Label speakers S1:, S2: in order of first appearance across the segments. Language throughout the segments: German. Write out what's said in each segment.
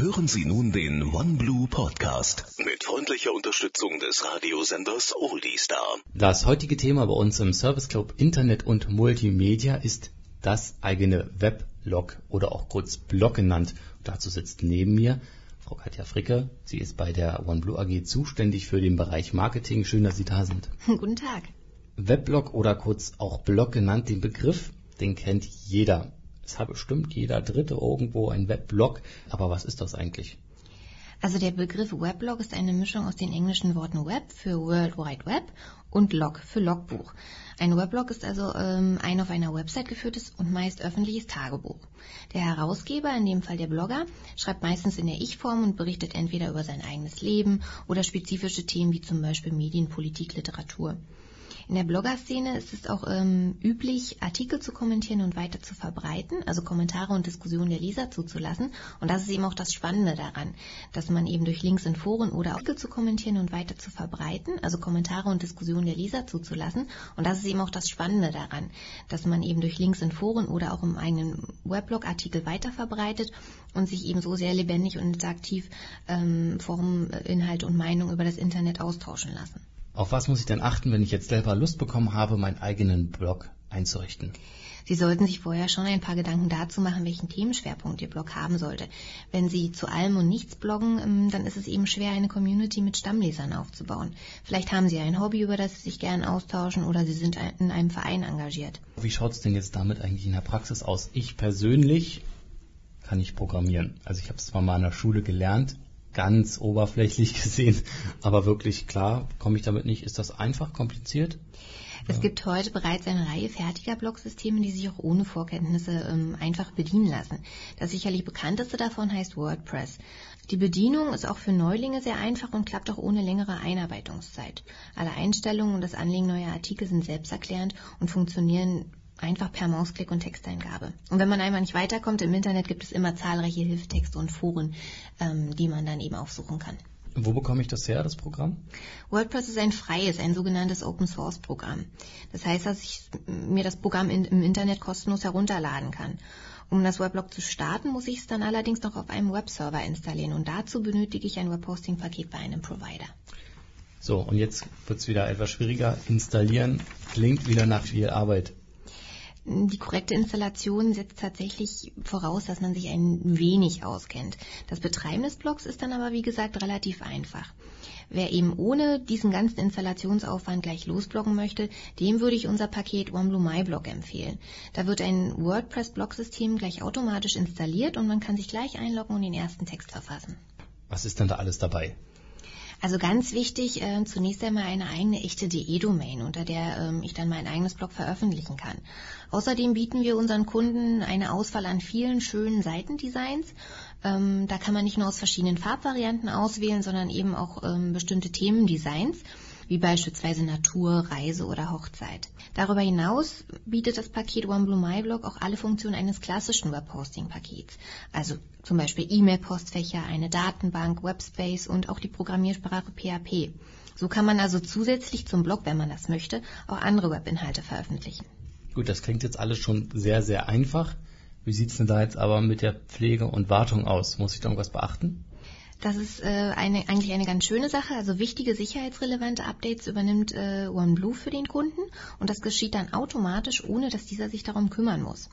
S1: Hören Sie nun den OneBlue Podcast mit freundlicher Unterstützung des Radiosenders Oldie Star.
S2: Das heutige Thema bei uns im Service Club Internet und Multimedia ist das eigene Weblog oder auch kurz Blog genannt. dazu sitzt neben mir Frau Katja Fricke. Sie ist bei der OneBlue AG zuständig für den Bereich Marketing. Schön, dass Sie da sind.
S3: Guten Tag.
S2: Weblog oder kurz auch Blog genannt, den Begriff, den kennt jeder. Es hat bestimmt jeder Dritte irgendwo ein Weblog. Aber was ist das eigentlich?
S3: Also der Begriff Weblog ist eine Mischung aus den englischen Worten Web für World Wide Web und Log für Logbuch. Ein Weblog ist also ähm, ein auf einer Website geführtes und meist öffentliches Tagebuch. Der Herausgeber, in dem Fall der Blogger, schreibt meistens in der Ich-Form und berichtet entweder über sein eigenes Leben oder spezifische Themen wie zum Beispiel Medien, Politik, Literatur. In der Blogger-Szene ist es auch ähm, üblich, Artikel zu kommentieren und weiter zu verbreiten, also Kommentare und Diskussionen der Leser zuzulassen. Und das ist eben auch das Spannende daran, dass man eben durch Links in Foren oder Artikel zu kommentieren und weiter zu verbreiten, also Kommentare und Diskussionen der Leser zuzulassen. Und das ist eben auch das Spannende daran, dass man eben durch Links in Foren oder auch im eigenen Weblog Artikel weiter verbreitet und sich eben so sehr lebendig und interaktiv ähm, Forum, Inhalt und Meinung über das Internet austauschen lassen.
S2: Auf was muss ich denn achten, wenn ich jetzt selber Lust bekommen habe, meinen eigenen Blog einzurichten?
S3: Sie sollten sich vorher schon ein paar Gedanken dazu machen, welchen Themenschwerpunkt Ihr Blog haben sollte. Wenn Sie zu allem und nichts bloggen, ähm, dann ist es eben schwer, eine Community mit Stammlesern aufzubauen. Vielleicht haben Sie ein Hobby, über das Sie sich gern austauschen oder Sie sind in einem Verein engagiert.
S2: Wie schaut es denn jetzt damit eigentlich in der Praxis aus? Ich persönlich kann nicht programmieren. Also ich habe es zwar mal in der Schule gelernt, ganz oberflächlich gesehen, aber wirklich klar komme ich damit nicht. Ist das einfach kompliziert?
S3: Es gibt heute bereits eine Reihe fertiger Blogsysteme, die sich auch ohne Vorkenntnisse ähm, einfach bedienen lassen. Das sicherlich bekannteste davon heißt WordPress. Die Bedienung ist auch für Neulinge sehr einfach und klappt auch ohne längere Einarbeitungszeit. Alle Einstellungen und das Anlegen neuer Artikel sind selbsterklärend und funktionieren einfach per Mausklick und Texteingabe. Und wenn man einmal nicht weiterkommt, im Internet gibt es immer zahlreiche Hilftexte und Foren, ähm, die man dann eben aufsuchen kann.
S2: Wo bekomme ich das her, das Programm?
S3: WordPress ist ein freies, ein sogenanntes Open Source Programm. Das heißt, dass ich mir das Programm in, im Internet kostenlos herunterladen kann. Um das Weblog zu starten, muss ich es dann allerdings noch auf einem Webserver installieren und dazu benötige ich ein Webhosting-Paket bei einem Provider.
S2: So, und jetzt wird es wieder etwas schwieriger. Installieren klingt wieder nach viel Arbeit.
S3: Die korrekte Installation setzt tatsächlich voraus, dass man sich ein wenig auskennt. Das Betreiben des Blogs ist dann aber, wie gesagt, relativ einfach. Wer eben ohne diesen ganzen Installationsaufwand gleich losbloggen möchte, dem würde ich unser Paket OneBlue My empfehlen. Da wird ein WordPress-Blogsystem gleich automatisch installiert und man kann sich gleich einloggen und den ersten Text verfassen.
S2: Was ist denn da alles dabei?
S3: Also ganz wichtig, äh, zunächst einmal eine eigene echte DE-Domain, unter der ähm, ich dann mein eigenes Blog veröffentlichen kann. Außerdem bieten wir unseren Kunden eine Auswahl an vielen schönen Seitendesigns. Ähm, da kann man nicht nur aus verschiedenen Farbvarianten auswählen, sondern eben auch ähm, bestimmte Themendesigns wie beispielsweise Natur, Reise oder Hochzeit. Darüber hinaus bietet das Paket OneBlue MyBlog auch alle Funktionen eines klassischen Webhosting-Pakets, also zum Beispiel E-Mail-Postfächer, eine Datenbank, Webspace und auch die Programmiersprache PHP. So kann man also zusätzlich zum Blog, wenn man das möchte, auch andere Webinhalte veröffentlichen.
S2: Gut, das klingt jetzt alles schon sehr, sehr einfach. Wie sieht es denn da jetzt aber mit der Pflege und Wartung aus? Muss ich da irgendwas beachten?
S3: Das ist äh, eine, eigentlich eine ganz schöne Sache. Also wichtige sicherheitsrelevante Updates übernimmt äh, OneBlue für den Kunden und das geschieht dann automatisch, ohne dass dieser sich darum kümmern muss.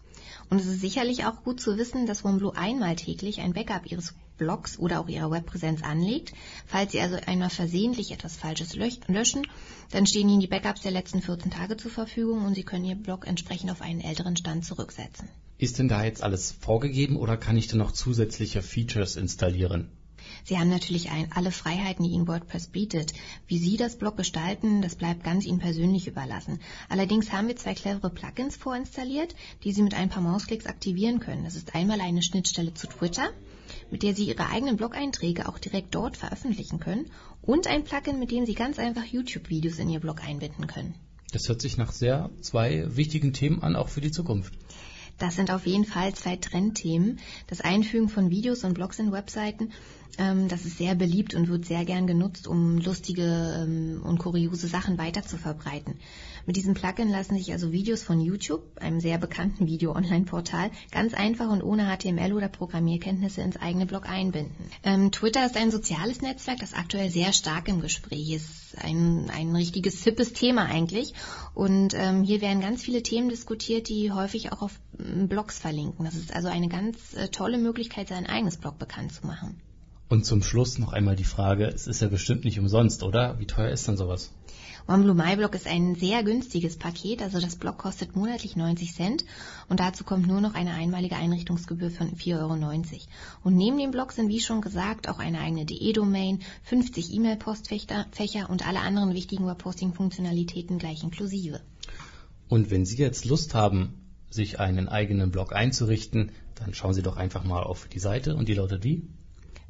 S3: Und es ist sicherlich auch gut zu wissen, dass OneBlue einmal täglich ein Backup Ihres Blogs oder auch Ihrer Webpräsenz anlegt. Falls Sie also einmal versehentlich etwas Falsches löschen, dann stehen Ihnen die Backups der letzten 14 Tage zur Verfügung und Sie können Ihr Blog entsprechend auf einen älteren Stand zurücksetzen.
S2: Ist denn da jetzt alles vorgegeben oder kann ich denn noch zusätzliche Features installieren?
S3: Sie haben natürlich ein, alle Freiheiten, die Ihnen WordPress bietet. Wie Sie das Blog gestalten, das bleibt ganz Ihnen persönlich überlassen. Allerdings haben wir zwei clevere Plugins vorinstalliert, die Sie mit ein paar Mausklicks aktivieren können. Das ist einmal eine Schnittstelle zu Twitter, mit der Sie Ihre eigenen Blog-Einträge auch direkt dort veröffentlichen können und ein Plugin, mit dem Sie ganz einfach YouTube-Videos in Ihr Blog einbinden können.
S2: Das hört sich nach sehr zwei wichtigen Themen an, auch für die Zukunft.
S3: Das sind auf jeden Fall zwei Trendthemen. Das Einfügen von Videos und Blogs in Webseiten, ähm, das ist sehr beliebt und wird sehr gern genutzt, um lustige ähm, und kuriose Sachen weiter zu verbreiten. Mit diesem Plugin lassen sich also Videos von YouTube, einem sehr bekannten Video-Online-Portal, ganz einfach und ohne HTML oder Programmierkenntnisse ins eigene Blog einbinden. Ähm, Twitter ist ein soziales Netzwerk, das aktuell sehr stark im Gespräch ist. Ein, ein richtiges hippes Thema eigentlich. Und ähm, hier werden ganz viele Themen diskutiert, die häufig auch auf Blogs verlinken. Das ist also eine ganz äh, tolle Möglichkeit, sein eigenes Blog bekannt zu machen.
S2: Und zum Schluss noch einmal die Frage, es ist ja bestimmt nicht umsonst, oder? Wie teuer ist denn sowas?
S3: OneBlue MyBlog ist ein sehr günstiges Paket, also das Blog kostet monatlich 90 Cent und dazu kommt nur noch eine einmalige Einrichtungsgebühr von 4,90 Euro. Und neben dem Blog sind, wie schon gesagt, auch eine eigene DE-Domain, 50 E-Mail-Postfächer und alle anderen wichtigen Webposting-Funktionalitäten gleich inklusive.
S2: Und wenn Sie jetzt Lust haben, sich einen eigenen Blog einzurichten, dann schauen Sie doch einfach mal auf die Seite und die lautet wie?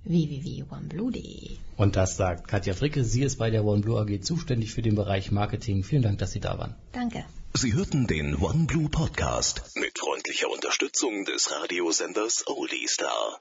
S3: www.oneblue.de.
S2: Und das sagt Katja Fricke. Sie ist bei der OneBlue AG zuständig für den Bereich Marketing. Vielen Dank, dass Sie da waren.
S3: Danke.
S1: Sie hörten den OneBlue Podcast mit freundlicher Unterstützung des Radiosenders Oldie Star.